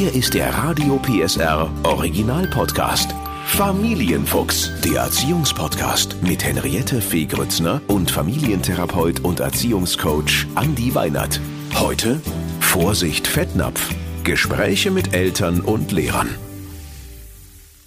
Hier ist der Radio PSR Original Podcast. Familienfuchs, der Erziehungspodcast mit Henriette Fee Grützner und Familientherapeut und Erziehungscoach Andi Weinert. Heute Vorsicht Fettnapf. Gespräche mit Eltern und Lehrern.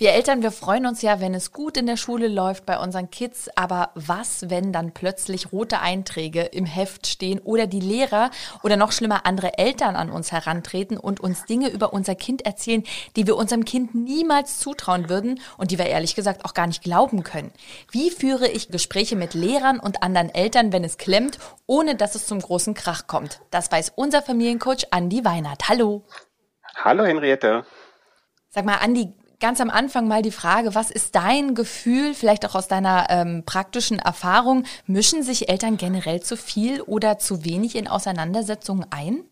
Wir Eltern, wir freuen uns ja, wenn es gut in der Schule läuft bei unseren Kids. Aber was, wenn dann plötzlich rote Einträge im Heft stehen oder die Lehrer oder noch schlimmer andere Eltern an uns herantreten und uns Dinge über unser Kind erzählen, die wir unserem Kind niemals zutrauen würden und die wir ehrlich gesagt auch gar nicht glauben können? Wie führe ich Gespräche mit Lehrern und anderen Eltern, wenn es klemmt, ohne dass es zum großen Krach kommt? Das weiß unser Familiencoach Andi Weinert. Hallo. Hallo Henriette. Sag mal, Andi, ganz am Anfang mal die Frage, was ist dein Gefühl, vielleicht auch aus deiner ähm, praktischen Erfahrung, mischen sich Eltern generell zu viel oder zu wenig in Auseinandersetzungen ein?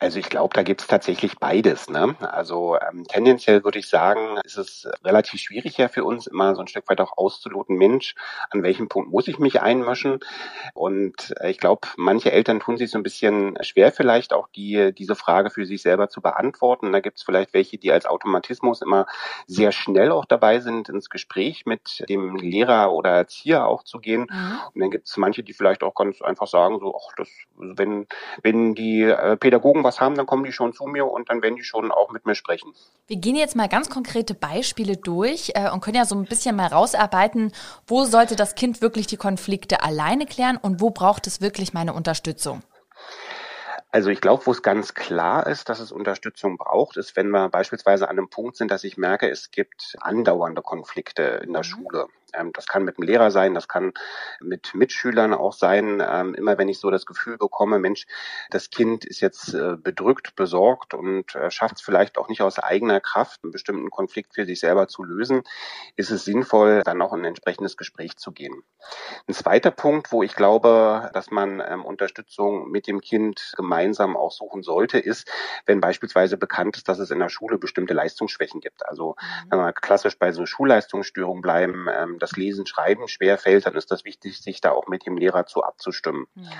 Also ich glaube, da gibt es tatsächlich beides. Ne? Also ähm, tendenziell würde ich sagen, ist es relativ schwierig ja für uns immer so ein Stück weit auch auszuloten, Mensch, an welchem Punkt muss ich mich einmischen? Und äh, ich glaube, manche Eltern tun sich so ein bisschen schwer vielleicht auch die diese Frage für sich selber zu beantworten. Da gibt es vielleicht welche, die als Automatismus immer sehr schnell auch dabei sind, ins Gespräch mit dem Lehrer oder Erzieher auch zu gehen. Mhm. Und dann gibt es manche, die vielleicht auch ganz einfach sagen, so, ach, das, wenn, wenn die äh, Pädagogen was haben, dann kommen die schon zu mir und dann werden die schon auch mit mir sprechen. Wir gehen jetzt mal ganz konkrete Beispiele durch äh, und können ja so ein bisschen mal rausarbeiten, wo sollte das Kind wirklich die Konflikte alleine klären und wo braucht es wirklich meine Unterstützung? Also ich glaube, wo es ganz klar ist, dass es Unterstützung braucht, ist, wenn wir beispielsweise an einem Punkt sind, dass ich merke, es gibt andauernde Konflikte in der mhm. Schule. Ähm, das kann mit dem Lehrer sein, das kann mit Mitschülern auch sein. Ähm, immer wenn ich so das Gefühl bekomme, Mensch, das Kind ist jetzt äh, bedrückt, besorgt und äh, schafft es vielleicht auch nicht aus eigener Kraft, einen bestimmten Konflikt für sich selber zu lösen, ist es sinnvoll, dann auch in ein entsprechendes Gespräch zu gehen. Ein zweiter Punkt, wo ich glaube, dass man ähm, Unterstützung mit dem Kind gemeinsam auch suchen sollte, ist, wenn beispielsweise bekannt ist, dass es in der Schule bestimmte Leistungsschwächen gibt. Also mhm. wenn wir klassisch bei so Schulleistungsstörungen bleiben, das Lesen, Schreiben schwerfällt, dann ist das wichtig, sich da auch mit dem Lehrer zu abzustimmen. Ja.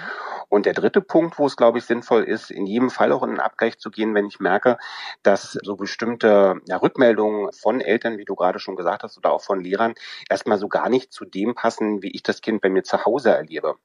Und der dritte Punkt, wo es, glaube ich, sinnvoll ist, in jedem Fall auch in den Abgleich zu gehen, wenn ich merke, dass so bestimmte ja, Rückmeldungen von Eltern, wie du gerade schon gesagt hast, oder auch von Lehrern, erstmal so gar nicht zu dem passen, wie ich das Kind bei mir zu Hause erlebe.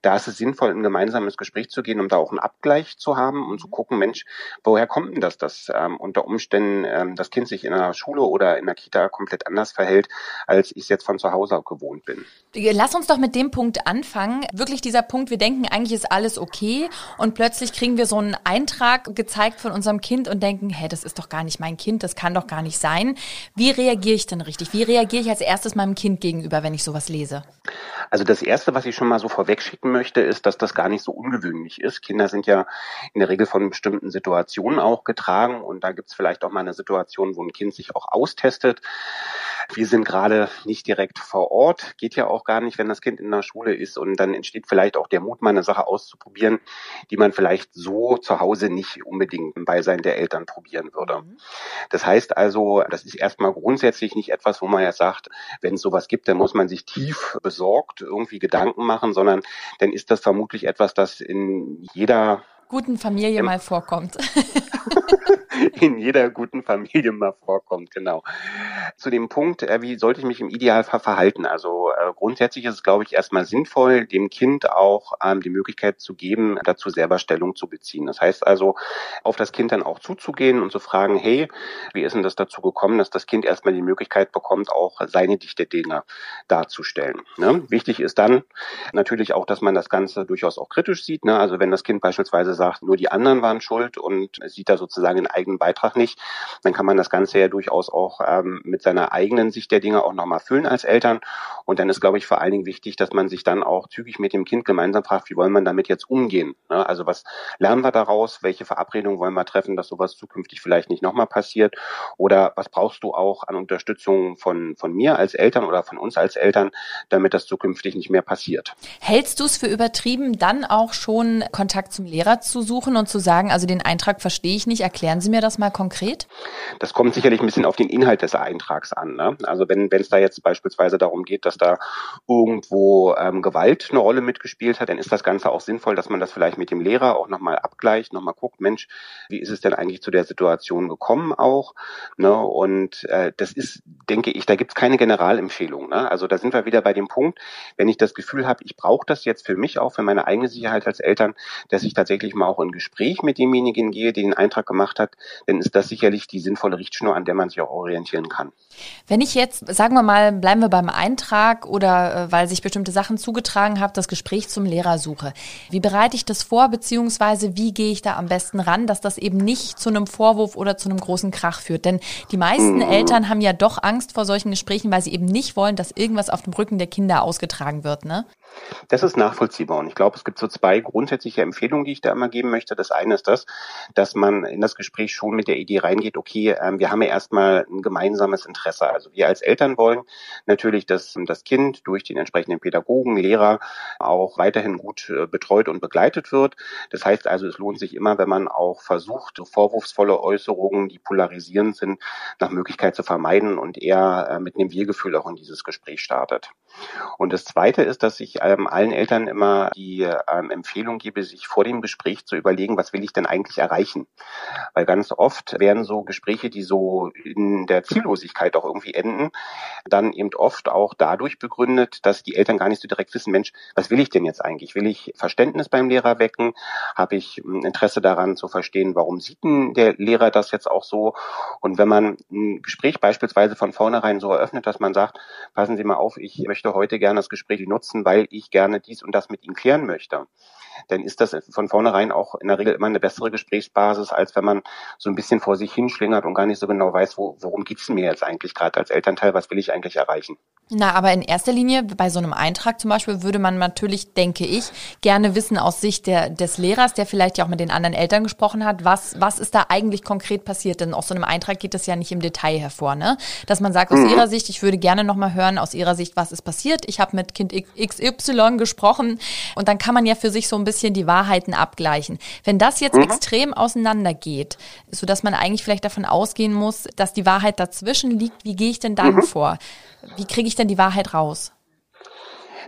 Da ist es sinnvoll, in ein gemeinsames Gespräch zu gehen, um da auch einen Abgleich zu haben und zu gucken, Mensch, woher kommt denn das, dass ähm, unter Umständen ähm, das Kind sich in einer Schule oder in der Kita komplett anders verhält, als ich es jetzt von zu Hause gewohnt bin. Lass uns doch mit dem Punkt anfangen. Wirklich dieser Punkt, wir denken, eigentlich ist alles okay und plötzlich kriegen wir so einen Eintrag gezeigt von unserem Kind und denken, hä, das ist doch gar nicht mein Kind, das kann doch gar nicht sein. Wie reagiere ich denn richtig? Wie reagiere ich als erstes meinem Kind gegenüber, wenn ich sowas lese? Also das Erste, was ich schon mal so vorwegschicken möchte, ist, dass das gar nicht so ungewöhnlich ist. Kinder sind ja in der Regel von bestimmten Situationen auch getragen und da gibt es vielleicht auch mal eine Situation, wo ein Kind sich auch austestet. Wir sind gerade nicht direkt vor Ort, geht ja auch gar nicht, wenn das Kind in der Schule ist und dann entsteht vielleicht auch der Mut, mal eine Sache auszuprobieren, die man vielleicht so zu Hause nicht unbedingt im Beisein der Eltern probieren würde. Mhm. Das heißt also, das ist erstmal grundsätzlich nicht etwas, wo man ja sagt, wenn es sowas gibt, dann muss man sich tief besorgt irgendwie Gedanken machen, sondern dann ist das vermutlich etwas, das in jeder guten Familie mal vorkommt. in jeder guten Familie mal vorkommt, genau. Zu dem Punkt, äh, wie sollte ich mich im Idealfall verhalten? Also äh, grundsätzlich ist es, glaube ich, erstmal sinnvoll, dem Kind auch ähm, die Möglichkeit zu geben, dazu selber Stellung zu beziehen. Das heißt also, auf das Kind dann auch zuzugehen und zu fragen, hey, wie ist denn das dazu gekommen, dass das Kind erstmal die Möglichkeit bekommt, auch seine Dichte Dinge darzustellen. Ne? Wichtig ist dann natürlich auch, dass man das Ganze durchaus auch kritisch sieht. Ne? Also wenn das Kind beispielsweise sagt, nur die anderen waren schuld und sieht da sozusagen einen eigenen Beitrag nicht, dann kann man das Ganze ja durchaus auch ähm, mit seiner eigenen Sicht der Dinge auch nochmal füllen als Eltern. Und dann ist, glaube ich, vor allen Dingen wichtig, dass man sich dann auch zügig mit dem Kind gemeinsam fragt, wie wollen wir damit jetzt umgehen? Ne? Also was lernen wir daraus? Welche Verabredungen wollen wir treffen, dass sowas zukünftig vielleicht nicht nochmal passiert? Oder was brauchst du auch an Unterstützung von, von mir als Eltern oder von uns als Eltern, damit das zukünftig nicht mehr passiert? Hältst du es für übertrieben, dann auch schon Kontakt zum Lehrer zu suchen und zu sagen, also den Eintrag verstehe ich nicht, erkläre Erklären Sie mir das mal konkret. Das kommt sicherlich ein bisschen auf den Inhalt des Eintrags an. Ne? Also wenn es da jetzt beispielsweise darum geht, dass da irgendwo ähm, Gewalt eine Rolle mitgespielt hat, dann ist das Ganze auch sinnvoll, dass man das vielleicht mit dem Lehrer auch nochmal abgleicht, nochmal guckt, Mensch, wie ist es denn eigentlich zu der Situation gekommen auch? Ne? Und äh, das ist, denke ich, da gibt es keine Generalempfehlung. Ne? Also da sind wir wieder bei dem Punkt, wenn ich das Gefühl habe, ich brauche das jetzt für mich auch, für meine eigene Sicherheit als Eltern, dass ich tatsächlich mal auch in Gespräch mit demjenigen gehe, der den Eintrag gemacht hat, dann ist das sicherlich die sinnvolle Richtschnur, an der man sich auch orientieren kann. Wenn ich jetzt, sagen wir mal, bleiben wir beim Eintrag oder äh, weil sich bestimmte Sachen zugetragen haben, das Gespräch zum Lehrer suche. Wie bereite ich das vor, beziehungsweise wie gehe ich da am besten ran, dass das eben nicht zu einem Vorwurf oder zu einem großen Krach führt? Denn die meisten mhm. Eltern haben ja doch Angst vor solchen Gesprächen, weil sie eben nicht wollen, dass irgendwas auf dem Rücken der Kinder ausgetragen wird, ne? Das ist nachvollziehbar und ich glaube, es gibt so zwei grundsätzliche Empfehlungen, die ich da immer geben möchte. Das eine ist das, dass man in das Gespräch schon mit der Idee reingeht, okay, ähm, wir haben ja erstmal ein gemeinsames Interesse. Also wir als Eltern wollen natürlich, dass das Kind durch den entsprechenden Pädagogen, Lehrer auch weiterhin gut äh, betreut und begleitet wird. Das heißt also, es lohnt sich immer, wenn man auch versucht, vorwurfsvolle Äußerungen, die polarisierend sind, nach Möglichkeit zu vermeiden und eher äh, mit einem Wir-Gefühl auch in dieses Gespräch startet. Und das Zweite ist, dass ich ähm, allen Eltern immer die ähm, Empfehlung gebe, sich vor dem Gespräch zu überlegen, was will ich denn eigentlich erreichen? Weil ganz oft werden so Gespräche, die so in der Ziellosigkeit auch irgendwie enden, dann eben oft auch dadurch begründet, dass die Eltern gar nicht so direkt wissen, Mensch, was will ich denn jetzt eigentlich? Will ich Verständnis beim Lehrer wecken? Habe ich hm, Interesse daran zu verstehen, warum sieht denn der Lehrer das jetzt auch so? Und wenn man ein Gespräch beispielsweise von vornherein so eröffnet, dass man sagt, passen Sie mal auf, ich möchte heute gerne das Gespräch nutzen, weil ich gerne dies und das mit Ihnen klären möchte dann ist das von vornherein auch in der Regel immer eine bessere Gesprächsbasis, als wenn man so ein bisschen vor sich hinschlingert und gar nicht so genau weiß, wo, worum geht's mir jetzt eigentlich gerade als Elternteil, was will ich eigentlich erreichen. Na, aber in erster Linie bei so einem Eintrag zum Beispiel würde man natürlich, denke ich, gerne wissen aus Sicht der, des Lehrers, der vielleicht ja auch mit den anderen Eltern gesprochen hat, was, was ist da eigentlich konkret passiert? Denn aus so einem Eintrag geht das ja nicht im Detail hervor, ne? Dass man sagt, aus mhm. Ihrer Sicht, ich würde gerne nochmal hören, aus Ihrer Sicht, was ist passiert? Ich habe mit Kind XY gesprochen und dann kann man ja für sich so ein bisschen die Wahrheiten abgleichen. Wenn das jetzt mhm. extrem auseinandergeht, so dass man eigentlich vielleicht davon ausgehen muss, dass die Wahrheit dazwischen liegt, wie gehe ich denn dann mhm. vor? Wie kriege ich denn die Wahrheit raus?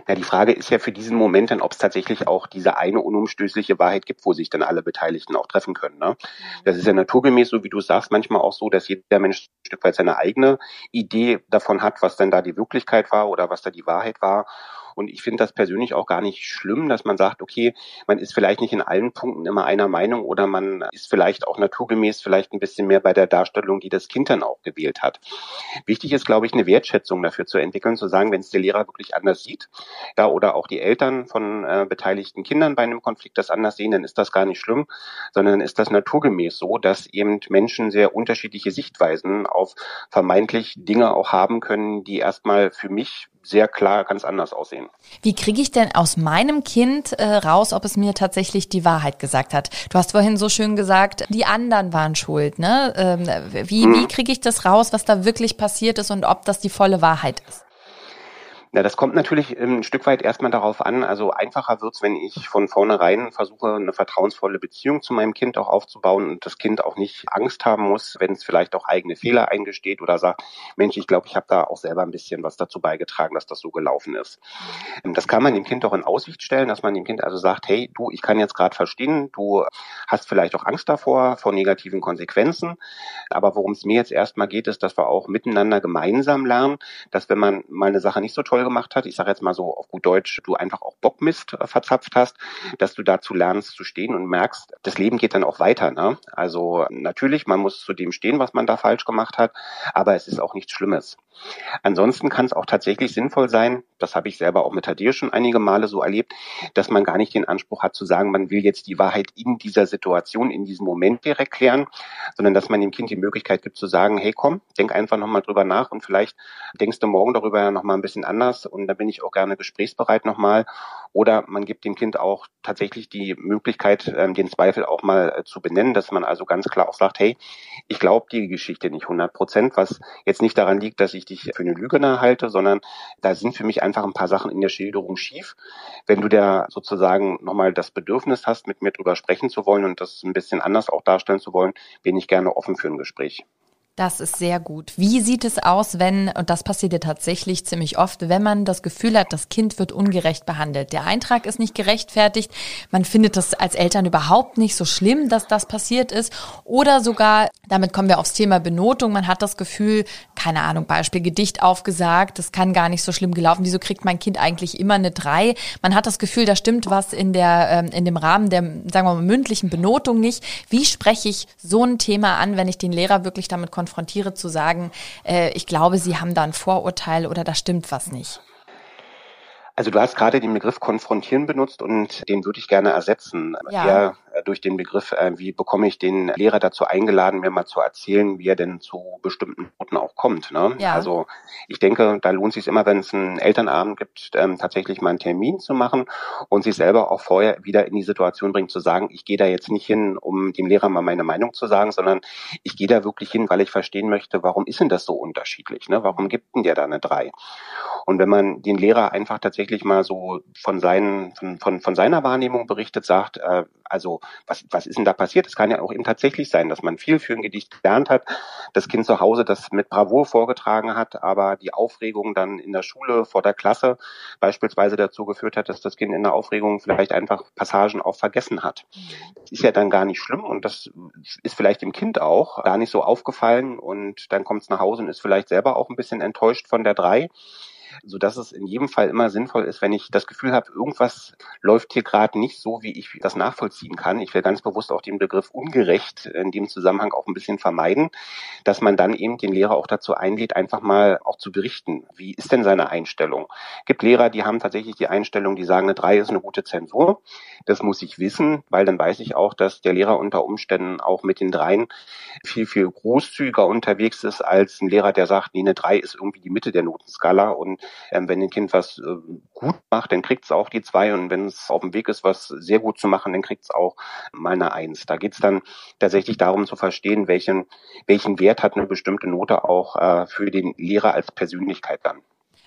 Na, die Frage ist ja für diesen Moment dann, ob es tatsächlich auch diese eine unumstößliche Wahrheit gibt, wo sich dann alle Beteiligten auch treffen können. Ne? Das ist ja naturgemäß, so wie du sagst, manchmal auch so, dass jeder Mensch ein Stück weit seine eigene Idee davon hat, was denn da die Wirklichkeit war oder was da die Wahrheit war. Und ich finde das persönlich auch gar nicht schlimm, dass man sagt, okay, man ist vielleicht nicht in allen Punkten immer einer Meinung oder man ist vielleicht auch naturgemäß vielleicht ein bisschen mehr bei der Darstellung, die das Kind dann auch gewählt hat. Wichtig ist, glaube ich, eine Wertschätzung dafür zu entwickeln, zu sagen, wenn es der Lehrer wirklich anders sieht, ja, oder auch die Eltern von äh, beteiligten Kindern bei einem Konflikt das anders sehen, dann ist das gar nicht schlimm, sondern ist das naturgemäß so, dass eben Menschen sehr unterschiedliche Sichtweisen auf vermeintlich Dinge auch haben können, die erstmal für mich sehr klar ganz anders aussehen. Wie kriege ich denn aus meinem Kind äh, raus, ob es mir tatsächlich die Wahrheit gesagt hat? Du hast vorhin so schön gesagt, die anderen waren schuld. Ne? Ähm, wie, hm. wie kriege ich das raus, was da wirklich passiert ist und ob das die volle Wahrheit ist? Ja, das kommt natürlich ein Stück weit erstmal darauf an. Also einfacher wird's, wenn ich von vornherein versuche, eine vertrauensvolle Beziehung zu meinem Kind auch aufzubauen und das Kind auch nicht Angst haben muss, wenn es vielleicht auch eigene Fehler eingesteht oder sagt, Mensch, ich glaube, ich habe da auch selber ein bisschen was dazu beigetragen, dass das so gelaufen ist. Das kann man dem Kind auch in Aussicht stellen, dass man dem Kind also sagt, hey, du, ich kann jetzt gerade verstehen, du hast vielleicht auch Angst davor, vor negativen Konsequenzen. Aber worum es mir jetzt erstmal geht, ist, dass wir auch miteinander gemeinsam lernen, dass wenn man mal eine Sache nicht so toll gemacht hat, ich sage jetzt mal so auf gut Deutsch, du einfach auch Bockmist äh, verzapft hast, dass du dazu lernst zu stehen und merkst, das Leben geht dann auch weiter. Ne? Also natürlich, man muss zu dem stehen, was man da falsch gemacht hat, aber es ist auch nichts Schlimmes. Ansonsten kann es auch tatsächlich sinnvoll sein, das habe ich selber auch mit Tadir schon einige Male so erlebt, dass man gar nicht den Anspruch hat zu sagen, man will jetzt die Wahrheit in dieser Situation, in diesem Moment direkt klären, sondern dass man dem Kind die Möglichkeit gibt zu sagen, hey komm, denk einfach nochmal drüber nach und vielleicht denkst du morgen darüber ja nochmal ein bisschen anders und da bin ich auch gerne gesprächsbereit nochmal. Oder man gibt dem Kind auch tatsächlich die Möglichkeit, ähm, den Zweifel auch mal äh, zu benennen, dass man also ganz klar auch sagt, hey, ich glaube die Geschichte nicht 100 Prozent, was jetzt nicht daran liegt, dass ich ich für eine Lügner halte, sondern da sind für mich einfach ein paar Sachen in der Schilderung schief. Wenn du da sozusagen nochmal das Bedürfnis hast, mit mir drüber sprechen zu wollen und das ein bisschen anders auch darstellen zu wollen, bin ich gerne offen für ein Gespräch. Das ist sehr gut. Wie sieht es aus, wenn, und das passiert ja tatsächlich ziemlich oft, wenn man das Gefühl hat, das Kind wird ungerecht behandelt. Der Eintrag ist nicht gerechtfertigt. Man findet das als Eltern überhaupt nicht so schlimm, dass das passiert ist. Oder sogar, damit kommen wir aufs Thema Benotung. Man hat das Gefühl, keine Ahnung, Beispiel Gedicht aufgesagt, das kann gar nicht so schlimm gelaufen. Wieso kriegt mein Kind eigentlich immer eine drei? Man hat das Gefühl, da stimmt was in der, ähm, in dem Rahmen der, sagen wir mal, mündlichen Benotung nicht. Wie spreche ich so ein Thema an, wenn ich den Lehrer wirklich damit konfrontiere? Konfrontiere, zu sagen, äh, ich glaube, Sie haben da ein Vorurteil oder da stimmt was nicht? Also du hast gerade den Begriff konfrontieren benutzt und den würde ich gerne ersetzen. Ja. Eher durch den Begriff, äh, wie bekomme ich den Lehrer dazu eingeladen, mir mal zu erzählen, wie er denn zu bestimmten Noten auch kommt. Ne? Ja. Also ich denke, da lohnt es sich immer, wenn es einen Elternabend gibt, ähm, tatsächlich mal einen Termin zu machen und sich selber auch vorher wieder in die Situation bringen, zu sagen, ich gehe da jetzt nicht hin, um dem Lehrer mal meine Meinung zu sagen, sondern ich gehe da wirklich hin, weil ich verstehen möchte, warum ist denn das so unterschiedlich? Ne? Warum gibt denn der da eine drei? Und wenn man den Lehrer einfach tatsächlich mal so von, seinen, von, von, von seiner Wahrnehmung berichtet, sagt, äh, also was, was ist denn da passiert? Es kann ja auch eben tatsächlich sein, dass man viel für ein Gedicht gelernt hat, das Kind zu Hause das mit Bravour vorgetragen hat, aber die Aufregung dann in der Schule vor der Klasse beispielsweise dazu geführt hat, dass das Kind in der Aufregung vielleicht einfach Passagen auch vergessen hat. Das ist ja dann gar nicht schlimm und das ist vielleicht dem Kind auch gar nicht so aufgefallen und dann kommt es nach Hause und ist vielleicht selber auch ein bisschen enttäuscht von der drei so dass es in jedem Fall immer sinnvoll ist, wenn ich das Gefühl habe, irgendwas läuft hier gerade nicht so, wie ich das nachvollziehen kann. Ich will ganz bewusst auch den Begriff ungerecht in dem Zusammenhang auch ein bisschen vermeiden, dass man dann eben den Lehrer auch dazu einlädt, einfach mal auch zu berichten. Wie ist denn seine Einstellung? Gibt Lehrer, die haben tatsächlich die Einstellung, die sagen, eine 3 ist eine gute Zensur. Das muss ich wissen, weil dann weiß ich auch, dass der Lehrer unter Umständen auch mit den Dreien viel, viel großzügiger unterwegs ist als ein Lehrer, der sagt, nee, eine 3 ist irgendwie die Mitte der Notenskala und ähm, wenn ein Kind was äh, gut macht, dann kriegt es auch die zwei und wenn es auf dem Weg ist, was sehr gut zu machen, dann kriegt es auch mal eine Eins. Da geht es dann tatsächlich darum zu verstehen, welchen, welchen Wert hat eine bestimmte Note auch äh, für den Lehrer als Persönlichkeit dann.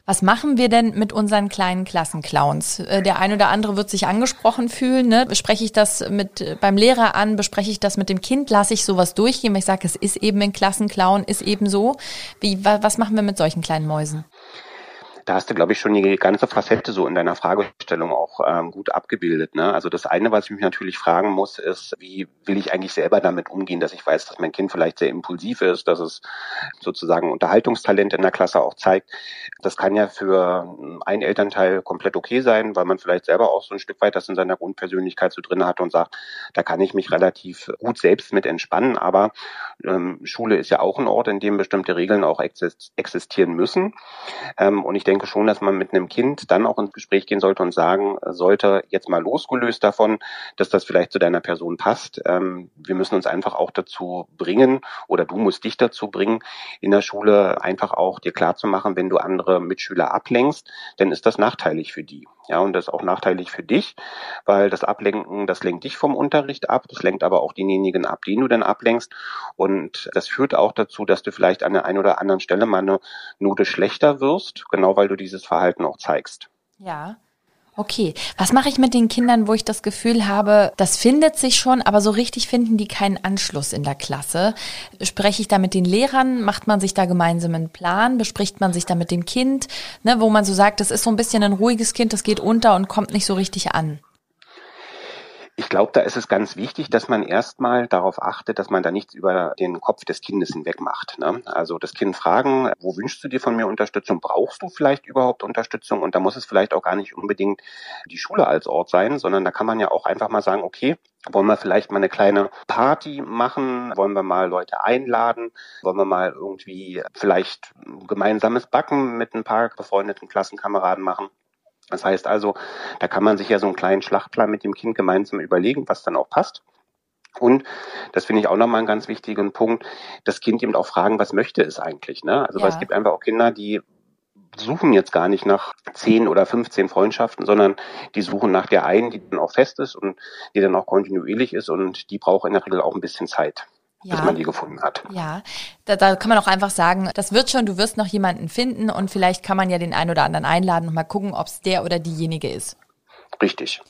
Was machen wir denn mit unseren kleinen Klassenclowns? Äh, der ein oder andere wird sich angesprochen fühlen. Ne? Bespreche ich das mit äh, beim Lehrer an? Bespreche ich das mit dem Kind? Lasse ich sowas durchgehen? Ich sage, es ist eben ein Klassenclown, ist eben so. Wie, was machen wir mit solchen kleinen Mäusen? Da hast du, glaube ich, schon die ganze Facette so in deiner Fragestellung auch ähm, gut abgebildet. Ne? Also das eine, was ich mich natürlich fragen muss, ist, wie will ich eigentlich selber damit umgehen, dass ich weiß, dass mein Kind vielleicht sehr impulsiv ist, dass es sozusagen Unterhaltungstalent in der Klasse auch zeigt. Das kann ja für einen Elternteil komplett okay sein, weil man vielleicht selber auch so ein Stück weit das in seiner Grundpersönlichkeit so drin hat und sagt, da kann ich mich relativ gut selbst mit entspannen. Aber ähm, Schule ist ja auch ein Ort, in dem bestimmte Regeln auch existieren müssen. Ähm, und ich denke, denke schon, dass man mit einem Kind dann auch ins Gespräch gehen sollte und sagen sollte, jetzt mal losgelöst davon, dass das vielleicht zu deiner Person passt. Ähm, wir müssen uns einfach auch dazu bringen oder du musst dich dazu bringen, in der Schule einfach auch dir klar zu machen, wenn du andere Mitschüler ablenkst, dann ist das nachteilig für die. Ja, und das ist auch nachteilig für dich, weil das Ablenken, das lenkt dich vom Unterricht ab, das lenkt aber auch denjenigen ab, den du dann ablenkst. Und das führt auch dazu, dass du vielleicht an der einen oder anderen Stelle mal eine Note schlechter wirst, genau weil du dieses Verhalten auch zeigst. Ja. Okay, was mache ich mit den Kindern, wo ich das Gefühl habe, das findet sich schon, aber so richtig finden die keinen Anschluss in der Klasse? Spreche ich da mit den Lehrern? Macht man sich da gemeinsam einen Plan? Bespricht man sich da mit dem Kind? Ne, wo man so sagt, das ist so ein bisschen ein ruhiges Kind, das geht unter und kommt nicht so richtig an. Ich glaube, da ist es ganz wichtig, dass man erstmal darauf achtet, dass man da nichts über den Kopf des Kindes hinweg macht. Ne? Also das Kind fragen, wo wünschst du dir von mir Unterstützung? Brauchst du vielleicht überhaupt Unterstützung? Und da muss es vielleicht auch gar nicht unbedingt die Schule als Ort sein, sondern da kann man ja auch einfach mal sagen, okay, wollen wir vielleicht mal eine kleine Party machen? Wollen wir mal Leute einladen? Wollen wir mal irgendwie vielleicht gemeinsames Backen mit ein paar befreundeten Klassenkameraden machen? Das heißt also, da kann man sich ja so einen kleinen Schlachtplan mit dem Kind gemeinsam überlegen, was dann auch passt. Und das finde ich auch nochmal einen ganz wichtigen Punkt, das Kind eben auch fragen, was möchte es eigentlich. Ne? Also ja. weil es gibt einfach auch Kinder, die suchen jetzt gar nicht nach zehn oder 15 Freundschaften, sondern die suchen nach der einen, die dann auch fest ist und die dann auch kontinuierlich ist und die braucht in der Regel auch ein bisschen Zeit. Ja. bis man die gefunden hat. Ja, da, da kann man auch einfach sagen, das wird schon, du wirst noch jemanden finden und vielleicht kann man ja den einen oder anderen einladen und mal gucken, ob es der oder diejenige ist. Richtig.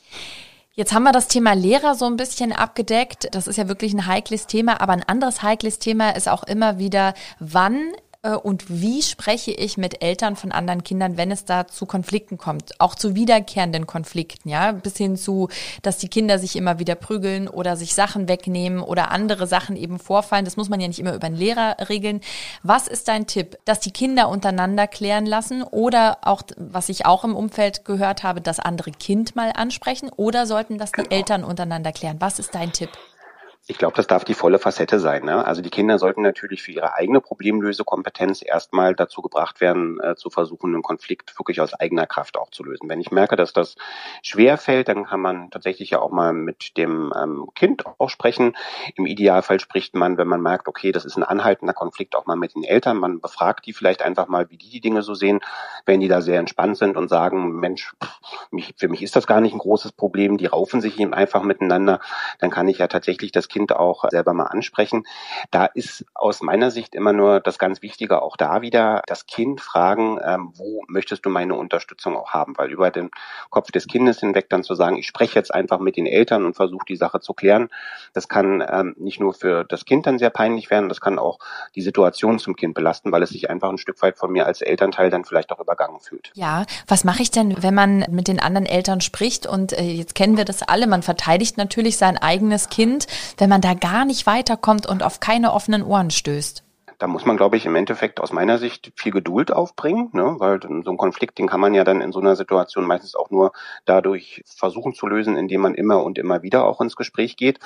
Jetzt haben wir das Thema Lehrer so ein bisschen abgedeckt. Das ist ja wirklich ein heikles Thema, aber ein anderes heikles Thema ist auch immer wieder, wann und wie spreche ich mit Eltern von anderen Kindern, wenn es da zu Konflikten kommt, auch zu wiederkehrenden Konflikten, ja, bis hin zu, dass die Kinder sich immer wieder prügeln oder sich Sachen wegnehmen oder andere Sachen eben vorfallen. Das muss man ja nicht immer über den Lehrer regeln. Was ist dein Tipp, dass die Kinder untereinander klären lassen oder auch, was ich auch im Umfeld gehört habe, das andere Kind mal ansprechen oder sollten das die. Eltern untereinander klären? Was ist dein Tipp? Ich glaube, das darf die volle Facette sein. Ne? Also die Kinder sollten natürlich für ihre eigene Problemlösekompetenz erstmal dazu gebracht werden, äh, zu versuchen, einen Konflikt wirklich aus eigener Kraft auch zu lösen. Wenn ich merke, dass das schwer fällt, dann kann man tatsächlich ja auch mal mit dem ähm, Kind auch sprechen. Im Idealfall spricht man, wenn man merkt, okay, das ist ein anhaltender Konflikt, auch mal mit den Eltern. Man befragt die vielleicht einfach mal, wie die die Dinge so sehen. Wenn die da sehr entspannt sind und sagen, Mensch, mich, für mich ist das gar nicht ein großes Problem, die raufen sich eben einfach miteinander, dann kann ich ja tatsächlich das Kind Kind auch selber mal ansprechen. Da ist aus meiner Sicht immer nur das ganz Wichtige auch da wieder, das Kind fragen, ähm, wo möchtest du meine Unterstützung auch haben? Weil über den Kopf des Kindes hinweg dann zu sagen, ich spreche jetzt einfach mit den Eltern und versuche die Sache zu klären, das kann ähm, nicht nur für das Kind dann sehr peinlich werden, das kann auch die Situation zum Kind belasten, weil es sich einfach ein Stück weit von mir als Elternteil dann vielleicht auch übergangen fühlt. Ja, was mache ich denn, wenn man mit den anderen Eltern spricht und äh, jetzt kennen wir das alle, man verteidigt natürlich sein eigenes Kind, wenn wenn man da gar nicht weiterkommt und auf keine offenen Ohren stößt? Da muss man, glaube ich, im Endeffekt aus meiner Sicht viel Geduld aufbringen, ne? weil so ein Konflikt, den kann man ja dann in so einer Situation meistens auch nur dadurch versuchen zu lösen, indem man immer und immer wieder auch ins Gespräch geht.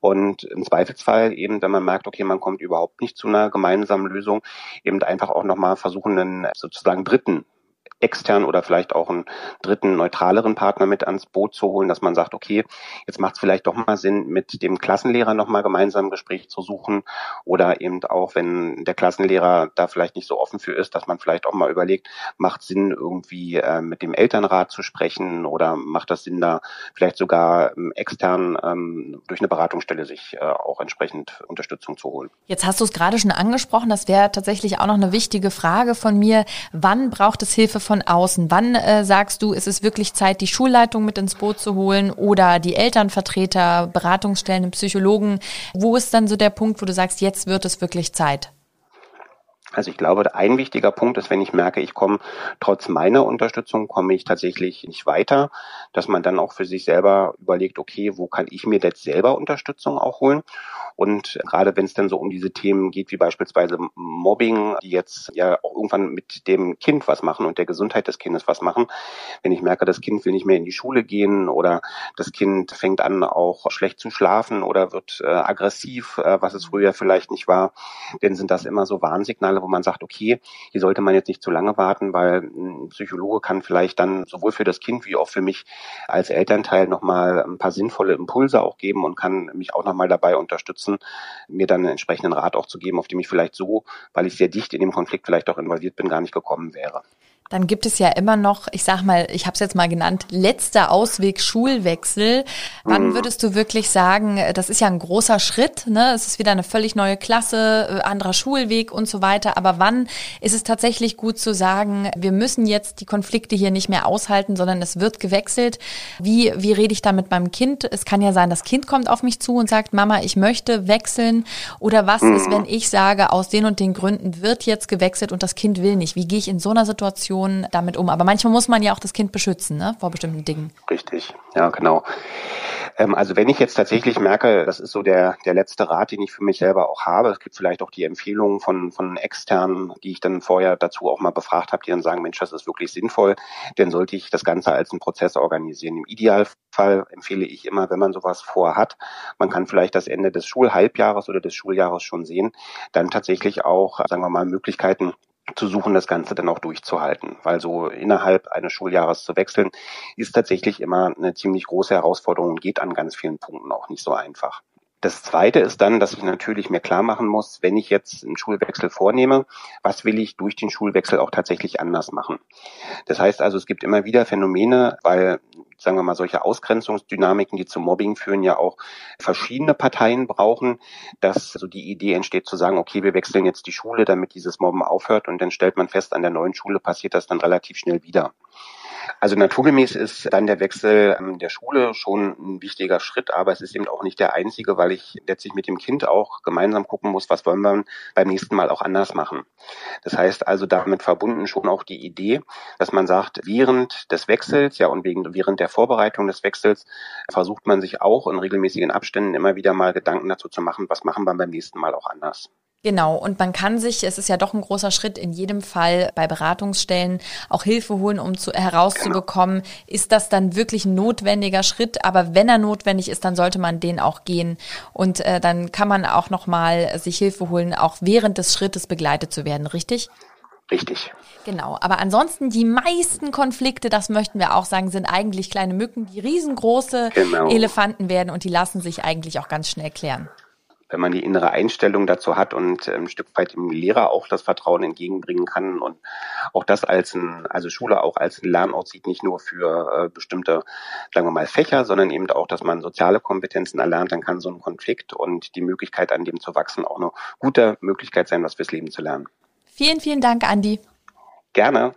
Und im Zweifelsfall eben, wenn man merkt, okay, man kommt überhaupt nicht zu einer gemeinsamen Lösung, eben einfach auch nochmal versuchen, einen sozusagen Dritten extern oder vielleicht auch einen dritten neutraleren Partner mit ans Boot zu holen, dass man sagt, okay, jetzt macht es vielleicht doch mal Sinn, mit dem Klassenlehrer nochmal gemeinsam ein Gespräch zu suchen oder eben auch, wenn der Klassenlehrer da vielleicht nicht so offen für ist, dass man vielleicht auch mal überlegt, macht Sinn, irgendwie äh, mit dem Elternrat zu sprechen oder macht das Sinn, da vielleicht sogar ähm, extern ähm, durch eine Beratungsstelle sich äh, auch entsprechend Unterstützung zu holen. Jetzt hast du es gerade schon angesprochen, das wäre tatsächlich auch noch eine wichtige Frage von mir. Wann braucht es Hilfe von außen? Wann äh, sagst du, ist es wirklich Zeit, die Schulleitung mit ins Boot zu holen oder die Elternvertreter, Beratungsstellen, Psychologen? Wo ist dann so der Punkt, wo du sagst, jetzt wird es wirklich Zeit? Also ich glaube, ein wichtiger Punkt ist, wenn ich merke, ich komme trotz meiner Unterstützung, komme ich tatsächlich nicht weiter, dass man dann auch für sich selber überlegt, okay, wo kann ich mir jetzt selber Unterstützung auch holen? Und gerade wenn es dann so um diese Themen geht, wie beispielsweise Mobbing, die jetzt ja auch irgendwann mit dem Kind was machen und der Gesundheit des Kindes was machen, wenn ich merke, das Kind will nicht mehr in die Schule gehen oder das Kind fängt an auch schlecht zu schlafen oder wird äh, aggressiv, äh, was es früher vielleicht nicht war, dann sind das immer so Warnsignale, wo man sagt, okay, hier sollte man jetzt nicht zu lange warten, weil ein Psychologe kann vielleicht dann sowohl für das Kind wie auch für mich als Elternteil nochmal ein paar sinnvolle Impulse auch geben und kann mich auch nochmal dabei unterstützen, mir dann einen entsprechenden Rat auch zu geben, auf dem ich vielleicht so, weil ich sehr dicht in dem Konflikt vielleicht auch involviert bin, gar nicht gekommen wäre. Dann gibt es ja immer noch, ich sag mal, ich habe es jetzt mal genannt, letzter Ausweg Schulwechsel. Wann mhm. würdest du wirklich sagen, das ist ja ein großer Schritt, ne? Es ist wieder eine völlig neue Klasse, äh, anderer Schulweg und so weiter. Aber wann ist es tatsächlich gut zu sagen, wir müssen jetzt die Konflikte hier nicht mehr aushalten, sondern es wird gewechselt? Wie, wie rede ich da mit meinem Kind? Es kann ja sein, das Kind kommt auf mich zu und sagt, Mama, ich möchte wechseln. Oder was mhm. ist, wenn ich sage, aus den und den Gründen wird jetzt gewechselt und das Kind will nicht? Wie gehe ich in so einer Situation Situation damit um? Aber manchmal muss man ja auch das Kind beschützen, ne, vor bestimmten Dingen. Richtig, ja, genau. Ähm, also wenn ich jetzt tatsächlich merke, das ist so der, der letzte Rat, den ich für mich selber auch habe. Es gibt vielleicht auch die Empfehlungen von, von externen, die ich dann vorher dazu auch mal befragt habe, die dann sagen, Mensch, das ist wirklich sinnvoll, dann sollte ich das Ganze als einen Prozess organisieren. Im Idealfall empfehle ich immer, wenn man sowas vorhat, man kann vielleicht das Ende des Schulhalbjahres oder des Schuljahres schon sehen, dann tatsächlich auch, sagen wir mal, Möglichkeiten zu suchen, das Ganze dann auch durchzuhalten. Weil so innerhalb eines Schuljahres zu wechseln, ist tatsächlich immer eine ziemlich große Herausforderung und geht an ganz vielen Punkten auch nicht so einfach. Das zweite ist dann, dass ich natürlich mir klar machen muss, wenn ich jetzt einen Schulwechsel vornehme, was will ich durch den Schulwechsel auch tatsächlich anders machen? Das heißt also, es gibt immer wieder Phänomene, weil sagen wir mal, solche Ausgrenzungsdynamiken, die zum Mobbing führen, ja auch verschiedene Parteien brauchen, dass so die Idee entsteht zu sagen, okay, wir wechseln jetzt die Schule, damit dieses Mobben aufhört und dann stellt man fest, an der neuen Schule passiert das dann relativ schnell wieder. Also naturgemäß ist dann der Wechsel ähm, der Schule schon ein wichtiger Schritt, aber es ist eben auch nicht der einzige, weil ich letztlich mit dem Kind auch gemeinsam gucken muss, was wollen wir beim nächsten Mal auch anders machen. Das heißt also damit verbunden schon auch die Idee, dass man sagt, während des Wechsels, ja und wegen, während der Vorbereitung des Wechsels versucht man sich auch in regelmäßigen Abständen immer wieder mal Gedanken dazu zu machen, was machen wir beim nächsten Mal auch anders. Genau, und man kann sich, es ist ja doch ein großer Schritt, in jedem Fall bei Beratungsstellen auch Hilfe holen, um zu, herauszubekommen, genau. ist das dann wirklich ein notwendiger Schritt? Aber wenn er notwendig ist, dann sollte man den auch gehen. Und äh, dann kann man auch nochmal sich Hilfe holen, auch während des Schrittes begleitet zu werden, richtig? Richtig. Genau, aber ansonsten die meisten Konflikte, das möchten wir auch sagen, sind eigentlich kleine Mücken, die riesengroße genau. Elefanten werden und die lassen sich eigentlich auch ganz schnell klären wenn man die innere Einstellung dazu hat und ähm, ein Stück weit dem Lehrer auch das Vertrauen entgegenbringen kann und auch das als ein, also Schule auch als ein Lernort sieht, nicht nur für äh, bestimmte, sagen wir mal, Fächer, sondern eben auch, dass man soziale Kompetenzen erlernt, dann kann so ein Konflikt und die Möglichkeit, an dem zu wachsen, auch eine gute Möglichkeit sein, was fürs Leben zu lernen. Vielen, vielen Dank, Andi. Gerne.